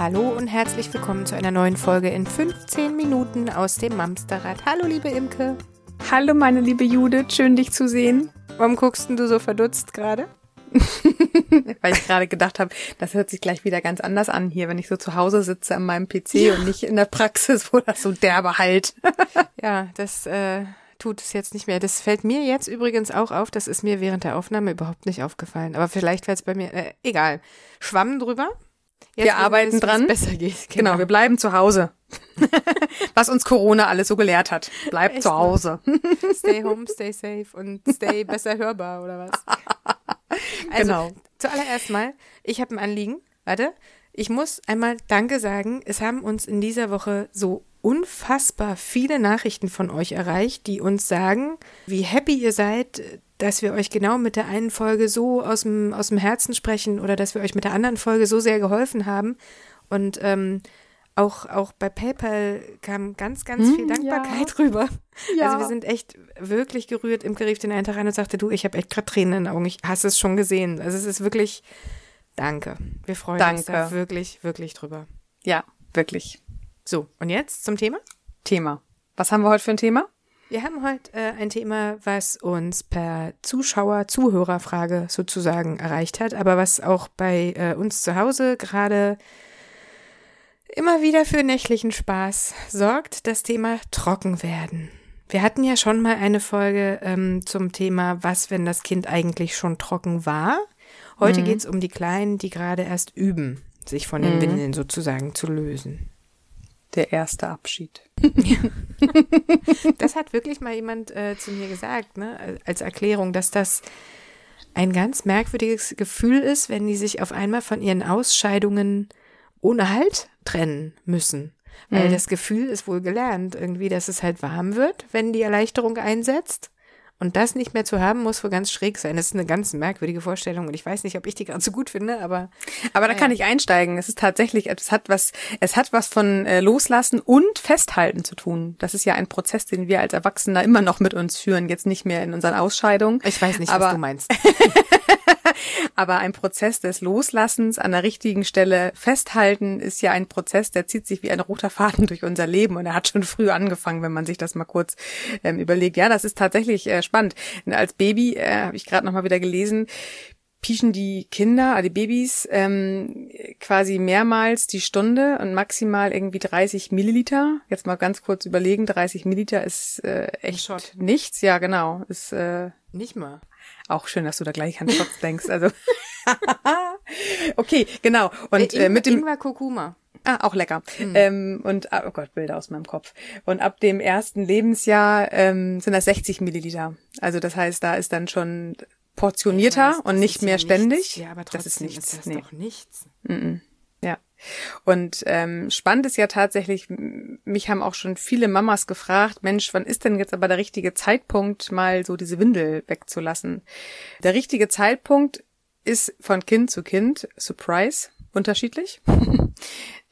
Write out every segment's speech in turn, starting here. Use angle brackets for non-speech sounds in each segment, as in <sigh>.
Hallo und herzlich willkommen zu einer neuen Folge in 15 Minuten aus dem Mamsterrad. Hallo, liebe Imke. Hallo, meine liebe Judith, schön dich zu sehen. Warum guckst du so verdutzt gerade? <laughs> Weil ich gerade gedacht habe, das hört sich gleich wieder ganz anders an hier, wenn ich so zu Hause sitze an meinem PC ja. und nicht in der Praxis, wo das so derbe halt. <laughs> ja, das äh, tut es jetzt nicht mehr. Das fällt mir jetzt übrigens auch auf. Das ist mir während der Aufnahme überhaupt nicht aufgefallen. Aber vielleicht fällt es bei mir. Äh, egal. Schwamm drüber. Jetzt wir arbeiten es, dran. Besser geht. <laughs> Genau. genau, wir bleiben zu Hause. <laughs> Was uns Corona alles so gelehrt hat. Bleibt Echt, zu Hause. <laughs> stay home, stay safe und stay besser hörbar oder was? Also, genau. Zuallererst mal, ich habe ein Anliegen. Warte. Ich muss einmal Danke sagen. Es haben uns in dieser Woche so unfassbar viele Nachrichten von euch erreicht, die uns sagen, wie happy ihr seid, dass wir euch genau mit der einen Folge so aus dem, aus dem Herzen sprechen oder dass wir euch mit der anderen Folge so sehr geholfen haben. Und ähm, auch, auch bei PayPal kam ganz, ganz hm, viel Dankbarkeit ja. <laughs> rüber. Ja. Also wir sind echt wirklich gerührt. Im rief den einen Tag rein und sagte, du, ich habe echt gerade Tränen in den Augen. Ich hast es schon gesehen. Also es ist wirklich, danke. Wir freuen danke. uns da wirklich, wirklich drüber. Ja, wirklich. So, und jetzt zum Thema? Thema. Was haben wir heute für ein Thema? Wir haben heute äh, ein Thema, was uns per Zuschauer, Zuhörerfrage sozusagen erreicht hat, aber was auch bei äh, uns zu Hause gerade immer wieder für nächtlichen Spaß sorgt, das Thema Trockenwerden. Wir hatten ja schon mal eine Folge ähm, zum Thema, was, wenn das Kind eigentlich schon trocken war. Heute mhm. geht es um die Kleinen, die gerade erst üben, sich von den mhm. Windeln sozusagen zu lösen. Der erste Abschied. das hat wirklich mal jemand äh, zu mir gesagt, ne, als Erklärung, dass das ein ganz merkwürdiges Gefühl ist, wenn die sich auf einmal von ihren Ausscheidungen ohne Halt trennen müssen. Weil mhm. das Gefühl ist wohl gelernt, irgendwie, dass es halt warm wird, wenn die Erleichterung einsetzt. Und das nicht mehr zu haben, muss wohl ganz schräg sein. Das ist eine ganz merkwürdige Vorstellung und ich weiß nicht, ob ich die gerade so gut finde, aber. Aber da kann ich einsteigen. Es ist tatsächlich, es hat was, es hat was von äh, Loslassen und Festhalten zu tun. Das ist ja ein Prozess, den wir als Erwachsener immer noch mit uns führen, jetzt nicht mehr in unseren Ausscheidungen. Ich weiß nicht, aber, was du meinst. <laughs> Aber ein Prozess des Loslassens an der richtigen Stelle festhalten ist ja ein Prozess, der zieht sich wie ein roter Faden durch unser Leben und er hat schon früh angefangen, wenn man sich das mal kurz ähm, überlegt. Ja, das ist tatsächlich äh, spannend. Als Baby äh, habe ich gerade noch mal wieder gelesen, pieschen die Kinder, also die Babys, ähm, quasi mehrmals die Stunde und maximal irgendwie 30 Milliliter. Jetzt mal ganz kurz überlegen, 30 Milliliter ist äh, echt nichts. Ja, genau. Ist äh, nicht mal. Auch schön, dass du da gleich an Shots denkst. Also <laughs> okay, genau. Und äh, mit dem Ingwer Kurkuma. Ah, auch lecker. Mhm. Ähm, und ah, oh Gott, Bilder aus meinem Kopf. Und ab dem ersten Lebensjahr ähm, sind das 60 Milliliter. Also das heißt, da ist dann schon portionierter weiß, und nicht mehr ständig. Nichts. Ja, aber trotzdem das ist, nichts. ist das nee. doch nichts. Mm -mm. Und ähm, spannend ist ja tatsächlich, mich haben auch schon viele Mamas gefragt, Mensch, wann ist denn jetzt aber der richtige Zeitpunkt, mal so diese Windel wegzulassen? Der richtige Zeitpunkt ist von Kind zu Kind, Surprise, unterschiedlich. <laughs>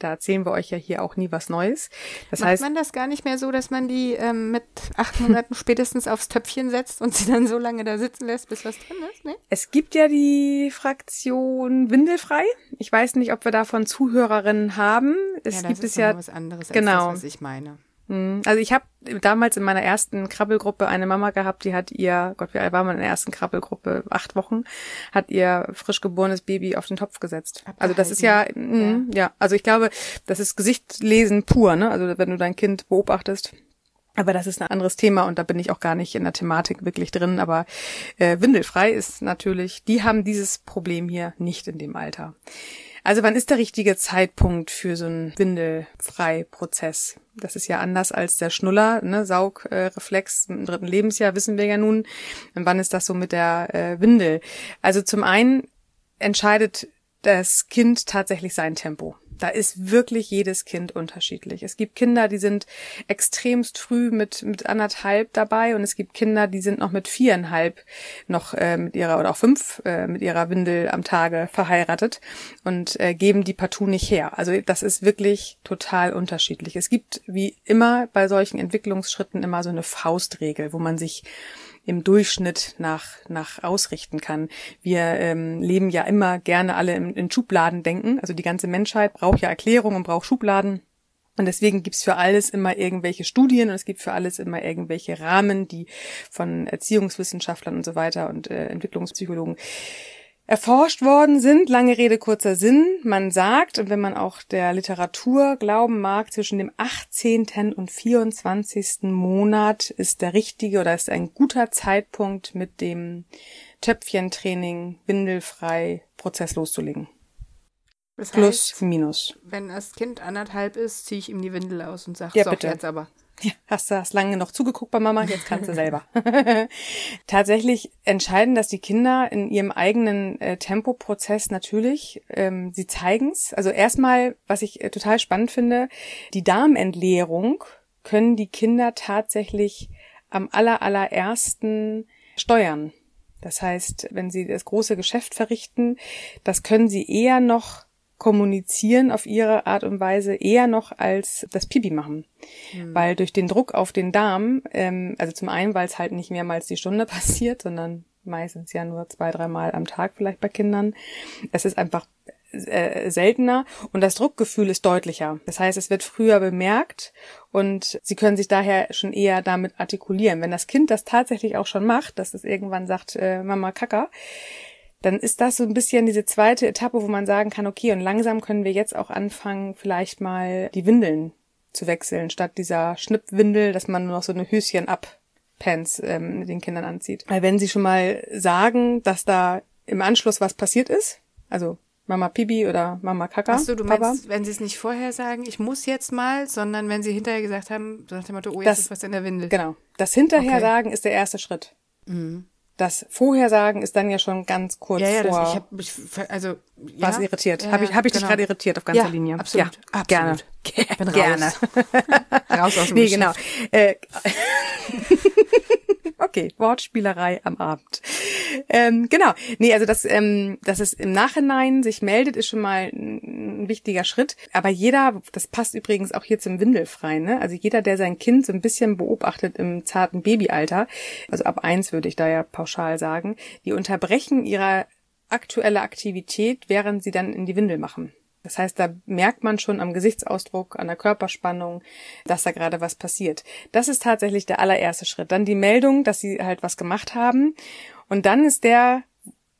Da erzählen wir euch ja hier auch nie was Neues. Das Macht heißt, man das gar nicht mehr so, dass man die ähm, mit acht Monaten <laughs> spätestens aufs Töpfchen setzt und sie dann so lange da sitzen lässt, bis was drin ist? Nee? Es gibt ja die Fraktion Windelfrei. Ich weiß nicht, ob wir davon Zuhörerinnen haben. Es ja, gibt es ja was anderes als genau. das, was ich meine. Mhm. Also ich habe damals in meiner ersten Krabbelgruppe eine Mama gehabt, die hat ihr, Gott, wie alt war man in der ersten Krabbelgruppe? Acht Wochen, hat ihr frisch geborenes Baby auf den Topf gesetzt. Abgehalten. Also das ist ja, mh, ja, ja, also ich glaube, das ist Gesichtslesen pur, ne? Also wenn du dein Kind beobachtest. Aber das ist ein anderes Thema und da bin ich auch gar nicht in der Thematik wirklich drin. Aber äh, windelfrei ist natürlich, die haben dieses Problem hier nicht in dem Alter. Also wann ist der richtige Zeitpunkt für so einen Windelfrei-Prozess? Das ist ja anders als der Schnuller, ne? Saugreflex im dritten Lebensjahr wissen wir ja nun. Und wann ist das so mit der äh, Windel? Also zum einen entscheidet das Kind tatsächlich sein Tempo. Da ist wirklich jedes Kind unterschiedlich. Es gibt Kinder, die sind extremst früh mit, mit anderthalb dabei und es gibt Kinder, die sind noch mit viereinhalb noch äh, mit ihrer oder auch fünf äh, mit ihrer Windel am Tage verheiratet und äh, geben die partout nicht her. Also das ist wirklich total unterschiedlich. Es gibt wie immer bei solchen Entwicklungsschritten immer so eine Faustregel, wo man sich im Durchschnitt nach, nach ausrichten kann. Wir ähm, leben ja immer gerne alle in, in Schubladen denken. Also die ganze Menschheit braucht ja Erklärung und braucht Schubladen. Und deswegen gibt's für alles immer irgendwelche Studien und es gibt für alles immer irgendwelche Rahmen, die von Erziehungswissenschaftlern und so weiter und äh, Entwicklungspsychologen erforscht worden sind. Lange Rede, kurzer Sinn. Man sagt, und wenn man auch der Literatur glauben mag, zwischen dem 18. und 24. Monat ist der richtige oder ist ein guter Zeitpunkt, mit dem Töpfchentraining windelfrei Prozess loszulegen. Das Plus, heißt, minus. wenn das Kind anderthalb ist, ziehe ich ihm die Windel aus und sage, Ja, so, bitte. jetzt aber. Ja, hast du hast lange noch zugeguckt bei Mama, jetzt kannst du selber. <laughs> Tatsächlich entscheiden das die Kinder in ihrem eigenen äh, Tempoprozess natürlich. Ähm, sie zeigen's. Also erstmal, was ich äh, total spannend finde, die Darmentleerung können die Kinder tatsächlich am aller, allerersten steuern. Das heißt, wenn sie das große Geschäft verrichten, das können sie eher noch kommunizieren auf ihre Art und Weise eher noch als das Pipi machen. Weil durch den Druck auf den Darm, ähm, also zum einen, weil es halt nicht mehrmals die Stunde <laughs> passiert, sondern meistens ja nur zwei, dreimal am Tag vielleicht bei Kindern. Es ist einfach äh, seltener und das Druckgefühl ist deutlicher. Das heißt, es wird früher bemerkt und sie können sich daher schon eher damit artikulieren. Wenn das Kind das tatsächlich auch schon macht, dass es irgendwann sagt, äh, Mama Kaka, dann ist das so ein bisschen diese zweite Etappe, wo man sagen kann, okay, und langsam können wir jetzt auch anfangen, vielleicht mal die Windeln zu wechseln, statt dieser Schnippwindel, dass man nur noch so eine Höschen ab Pants ähm, den Kindern anzieht. Weil wenn sie schon mal sagen, dass da im Anschluss was passiert ist, also Mama Pibi oder Mama Kaka, Achso, du Papa, meinst, wenn sie es nicht vorher sagen, ich muss jetzt mal, sondern wenn sie hinterher gesagt haben, so nach dem Motto, oh, jetzt Das- ist was in der Windel. genau. Das hinterher Okay. sagen ist der erste Schritt. Das Vorhersagen ist dann ja schon ganz kurz Ja, ja, vor. das, ich habe mich, also, ja. warst irritiert. Ja, habe ich, hab ich dich genau. gerade irritiert auf ganzer Ja, Linie? absolut, Ja, absolut. gerne. Bin gerne. raus. <laughs> Raus aus dem nee, Geschäft. genau. Äh, <laughs> okay, Wortspielerei am Abend. Ähm, genau. Nee, also dass, ähm, dass es im Nachhinein sich meldet, ist schon mal ein, wichtiger Schritt. Aber jeder, das passt übrigens auch hier zum Windelfrei, ne? Also jeder, der sein Kind so ein bisschen beobachtet im zarten Babyalter, also ab eins würde ich da ja pauschal sagen, die unterbrechen ihre aktuelle Aktivität, während sie dann in die Windel machen. Das heißt, da merkt man schon am Gesichtsausdruck, an der Körperspannung, dass da gerade was passiert. Das ist tatsächlich der allererste Schritt. Dann die Meldung, dass sie halt was gemacht haben. Und dann ist der,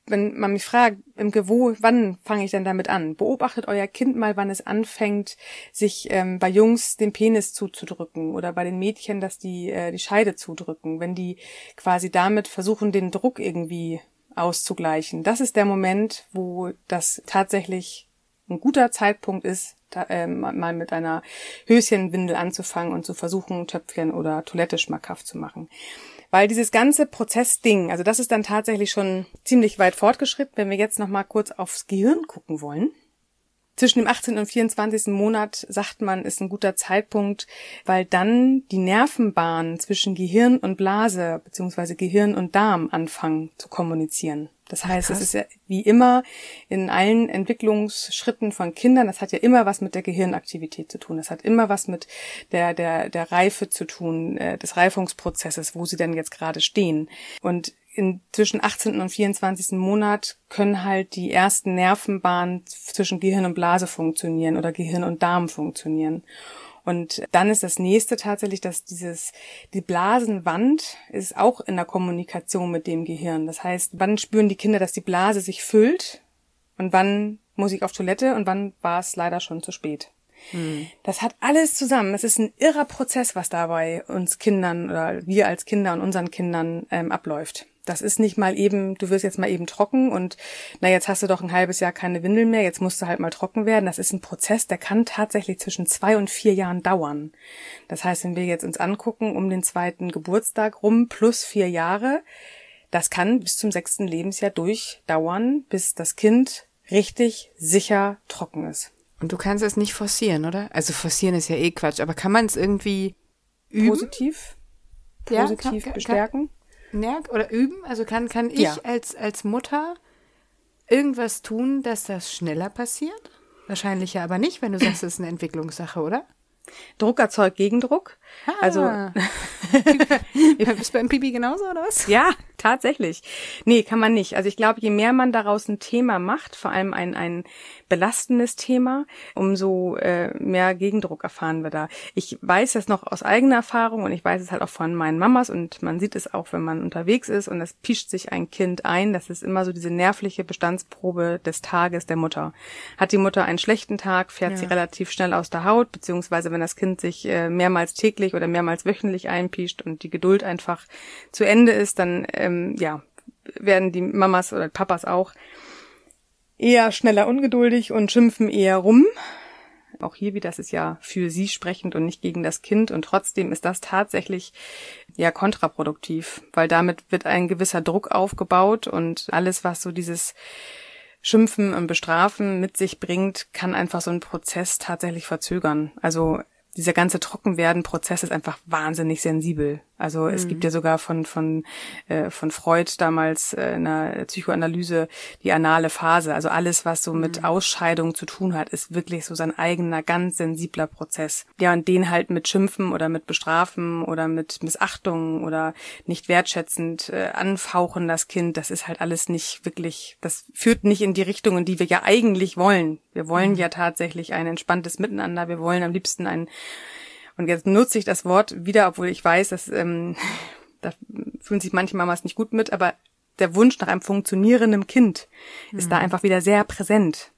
wenn man mich fragt, im Wo, wann fange ich denn damit an? Beobachtet euer Kind mal, wann es anfängt, sich ähm, bei Jungs den Penis zuzudrücken oder bei den Mädchen, dass die äh, die Scheide zudrücken, wenn die quasi damit versuchen, den Druck irgendwie auszugleichen. Das ist der Moment, wo das tatsächlich ein guter Zeitpunkt ist, da, ähm, mal mit einer Höschenwindel anzufangen und zu versuchen, Töpfchen oder Toilette schmackhaft zu machen. Weil dieses ganze Prozessding, also das ist dann tatsächlich schon ziemlich weit fortgeschritten, wenn wir jetzt noch mal kurz aufs Gehirn gucken wollen. Zwischen dem 18. und 24. Monat, sagt man, ist ein guter Zeitpunkt, weil dann die Nervenbahnen zwischen Gehirn und Blase beziehungsweise Gehirn und Darm anfangen zu kommunizieren. Das heißt, es ist ja wie immer in allen Entwicklungsschritten von Kindern, das hat ja immer was mit der Gehirnaktivität zu tun. Das hat immer was mit der, der, der Reife zu tun, äh, des Reifungsprozesses, wo sie denn jetzt gerade stehen. Und in zwischen 18. und 24. Monat können halt die ersten Nervenbahnen zwischen Gehirn und Blase funktionieren oder Gehirn und Darm funktionieren. Und dann ist das nächste tatsächlich, dass dieses, die Blasenwand ist auch in der Kommunikation mit dem Gehirn. Das heißt, wann spüren die Kinder, dass die Blase sich füllt und wann muss ich auf Toilette und wann war es leider schon zu spät. Das hat alles zusammen. Es ist ein irrer Prozess, was da bei uns Kindern oder wir als Kinder und unseren Kindern ähm, abläuft. Das ist nicht mal eben, du wirst jetzt mal eben trocken und na jetzt hast du doch ein halbes Jahr keine Windel mehr, jetzt musst du halt mal trocken werden. Das ist ein Prozess, der kann tatsächlich zwischen zwei und vier Jahren dauern. Das heißt, wenn wir jetzt uns angucken, um den zweiten Geburtstag rum plus vier Jahre, das kann bis zum sechsten Lebensjahr durchdauern, bis das Kind richtig sicher trocken ist. Und du kannst es nicht forcieren, oder? Also forcieren ist ja eh Quatsch, aber kann man es irgendwie üben? Positiv, Ja, positiv kann- kann- bestärken. Ja, oder üben? Also kann, kann ich Ja. als, als Mutter irgendwas tun, dass das schneller passiert? Wahrscheinlich ja aber nicht, wenn du sagst, es ist eine Entwicklungssache, oder? Druck erzeugt Gegendruck. Ah. Also <laughs> Bist du beim Pipi genauso, oder was? Ja, tatsächlich. Nee, kann man nicht. Also ich glaube, je mehr man daraus ein Thema macht, vor allem ein, ein belastendes Thema, umso äh, mehr Gegendruck erfahren wir da. Ich weiß das noch aus eigener Erfahrung und ich weiß es halt auch von meinen Mamas und man sieht es auch, wenn man unterwegs ist und es pischt sich ein Kind ein. Das ist immer so diese nervliche Bestandsprobe des Tages der Mutter. Hat die Mutter einen schlechten Tag, fährt ja. sie relativ schnell aus der Haut, beziehungsweise wenn das Kind sich äh, mehrmals täglich oder mehrmals wöchentlich einpischt und die Geduld einfach zu Ende ist, dann ähm, ja werden die Mamas oder Papas auch eher schneller ungeduldig und schimpfen eher rum. Auch hier wieder, das ist ja für sie sprechend und nicht gegen das Kind. Und trotzdem ist das tatsächlich ja kontraproduktiv, weil damit wird ein gewisser Druck aufgebaut und alles, was so dieses Schimpfen und Bestrafen mit sich bringt, kann einfach so einen Prozess tatsächlich verzögern. Also dieser ganze Trockenwerden-Prozess ist einfach wahnsinnig sensibel. Also mhm. es gibt ja sogar von von äh, von Freud damals äh, in der Psychoanalyse die anale Phase. Also alles, was so mit mhm. Ausscheidung zu tun hat, ist wirklich so sein eigener ganz sensibler Prozess. Ja, und den halt mit Schimpfen oder mit Bestrafen oder mit Missachtung oder nicht wertschätzend äh, anfauchen das Kind, das ist halt alles nicht wirklich, das führt nicht in die Richtung, in die wir ja eigentlich wollen. Wir wollen mhm. ja tatsächlich ein entspanntes Miteinander. Wir wollen am liebsten ein und jetzt nutze ich das Wort wieder, obwohl ich weiß, dass ähm, <laughs> da fühlen sich manche Mamas nicht gut mit, aber der Wunsch nach einem funktionierenden Kind ist mhm. da einfach wieder sehr präsent.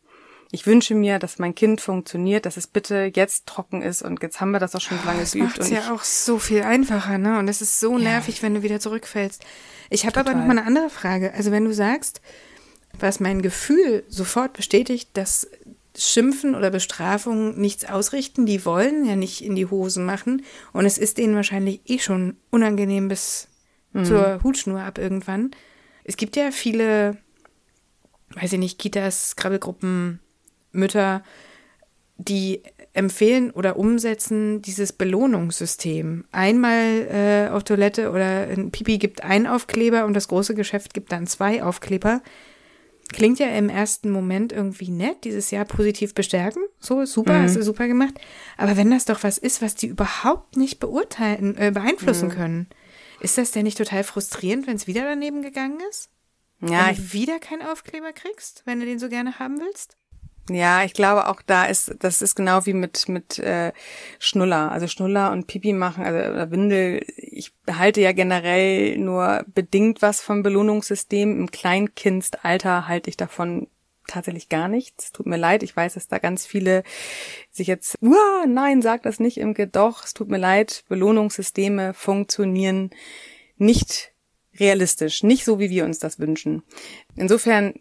Ich wünsche mir, dass mein Kind funktioniert, dass es bitte jetzt trocken ist und jetzt haben wir das auch schon so lange das geübt. Das ist ja auch so viel einfacher, ne? Und es ist so ja. nervig, wenn du wieder zurückfällst. Ich habe aber noch mal eine andere Frage. Also wenn du sagst, was mein Gefühl sofort bestätigt, dass Schimpfen oder Bestrafung nichts ausrichten. Die wollen ja nicht in die Hosen machen. Und es ist denen wahrscheinlich eh schon unangenehm bis mhm. zur Hutschnur ab irgendwann. Es gibt ja viele, weiß ich nicht, Kitas, Krabbelgruppen, Mütter, die empfehlen oder umsetzen dieses Belohnungssystem. Einmal äh, auf Toilette oder ein Pipi gibt ein Aufkleber und das große Geschäft gibt dann zwei Aufkleber. Klingt ja im ersten Moment irgendwie nett, dieses Jahr positiv bestärken. So, super, mhm. hast du super gemacht. Aber wenn das doch was ist, was die überhaupt nicht beurteilen, äh, beeinflussen mhm. können, ist das denn nicht total frustrierend, wenn es wieder daneben gegangen ist? Ja. Wenn du wieder keinen Aufkleber kriegst, wenn du den so gerne haben willst? Ja, ich glaube auch da ist, das ist genau wie mit mit äh, Schnuller, also Schnuller und Pipi machen, also oder Windel. Ich halte ja generell nur bedingt was vom Belohnungssystem. Im Kleinkindalter halte ich davon tatsächlich gar nichts. Tut mir leid, ich weiß, dass da ganz viele sich jetzt, Uah, nein, sag das nicht im Doch, es tut mir leid, Belohnungssysteme funktionieren nicht realistisch, nicht so, wie wir uns das wünschen. Insofern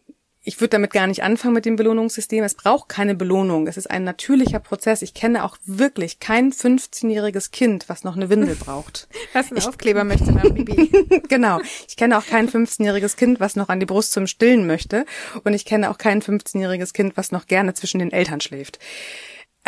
ich würde damit gar nicht anfangen mit dem Belohnungssystem. Es braucht keine Belohnung. Es ist ein natürlicher Prozess. Ich kenne auch wirklich kein 15-jähriges Kind, was noch eine Windel <laughs> braucht. Was einen Aufkleber <laughs> möchte nach Bibi. <laughs> genau. Ich kenne auch kein 15-jähriges Kind, was noch an die Brust zum Stillen möchte. Und ich kenne auch kein 15-jähriges Kind, was noch gerne zwischen den Eltern schläft.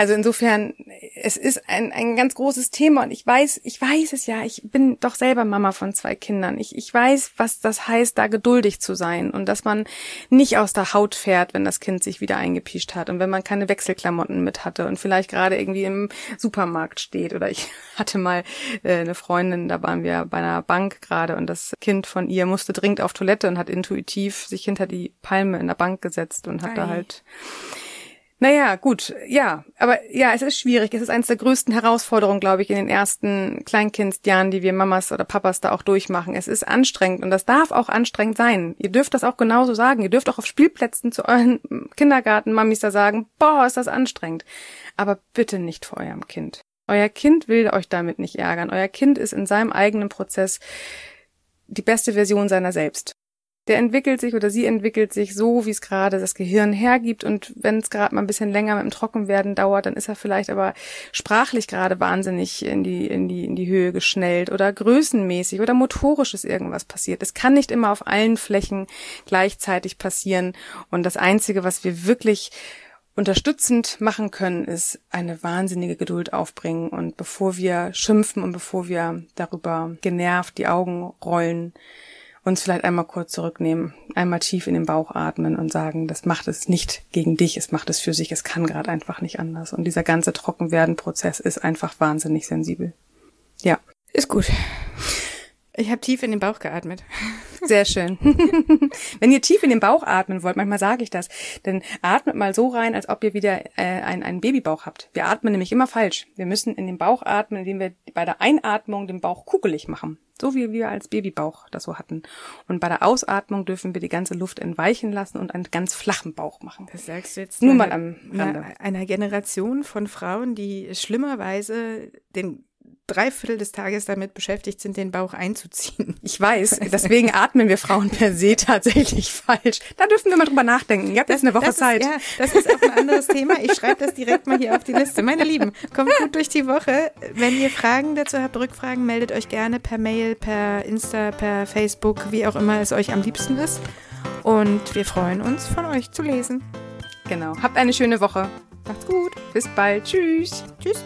Also insofern, es ist ein, ein ganz großes Thema und ich weiß, ich weiß es ja, ich bin doch selber Mama von zwei Kindern. Ich, ich weiß, was das heißt, da geduldig zu sein und dass man nicht aus der Haut fährt, wenn das Kind sich wieder eingepischt hat und wenn man keine Wechselklamotten mit hatte und vielleicht gerade irgendwie im Supermarkt steht. Oder ich <laughs> hatte mal äh, eine Freundin, da waren wir bei einer Bank gerade und das Kind von ihr musste dringend auf Toilette und hat intuitiv sich hinter die Palme in der Bank gesetzt und hat Ei. da halt naja, gut, ja, aber ja, es ist schwierig. Es ist eines der größten Herausforderungen, glaube ich, in den ersten Kleinkindjahren, die wir Mamas oder Papas da auch durchmachen. Es ist anstrengend und das darf auch anstrengend sein. Ihr dürft das auch genauso sagen. Ihr dürft auch auf Spielplätzen zu euren <laughs> Kindergarten-Mamis da sagen, boah, ist das anstrengend. Aber bitte nicht vor eurem Kind. Euer Kind will euch damit nicht ärgern. Euer Kind ist in seinem eigenen Prozess die beste Version seiner selbst der entwickelt sich oder sie entwickelt sich so, wie es gerade das Gehirn hergibt. Und wenn es gerade mal ein bisschen länger mit dem Trockenwerden dauert, dann ist er vielleicht aber sprachlich gerade wahnsinnig in die, in die, in die Höhe geschnellt oder größenmäßig oder motorisch ist irgendwas passiert. Es kann nicht immer auf allen Flächen gleichzeitig passieren. Und das Einzige, was wir wirklich unterstützend machen können, ist eine wahnsinnige Geduld aufbringen und bevor wir schimpfen und bevor wir darüber genervt die Augen rollen, uns vielleicht einmal kurz zurücknehmen, einmal tief in den Bauch atmen und sagen, das macht es nicht gegen dich, es macht es für sich, es kann gerade einfach nicht anders. Und dieser ganze Trockenwerden-Prozess ist einfach wahnsinnig sensibel. Ja. Ist gut. Ich habe tief in den Bauch geatmet. Sehr schön. <laughs> Wenn ihr tief in den Bauch atmen wollt, manchmal sage ich das, dann atmet mal so rein, als ob ihr wieder äh, einen, einen Babybauch habt. Wir atmen nämlich immer falsch. Wir müssen in den Bauch atmen, indem wir bei der Einatmung den Bauch kugelig machen. So wie wir als Babybauch das so hatten. Und bei der Ausatmung dürfen wir die ganze Luft entweichen lassen und einen ganz flachen Bauch machen. Das sagst du jetzt nur mal am Rande. Einer, einer Generation von Frauen, die schlimmerweise den Dreiviertel des Tages damit beschäftigt sind, den Bauch einzuziehen. <laughs> Ich weiß, deswegen atmen wir Frauen per se tatsächlich <laughs> falsch. Da dürfen wir mal drüber nachdenken. Ihr habt jetzt eine Woche das Zeit. Ist, ja, das ist auch ein anderes Thema. Ich schreibe das direkt mal hier auf die Liste. Meine Lieben, kommt gut durch die Woche. Wenn ihr Fragen dazu habt, Rückfragen, meldet euch gerne per Mail, per Insta, per Facebook, wie auch immer es euch am liebsten ist. Und wir freuen uns, von euch zu lesen. Genau. Habt eine schöne Woche. Macht's gut. Bis bald. Tschüss. Tschüss.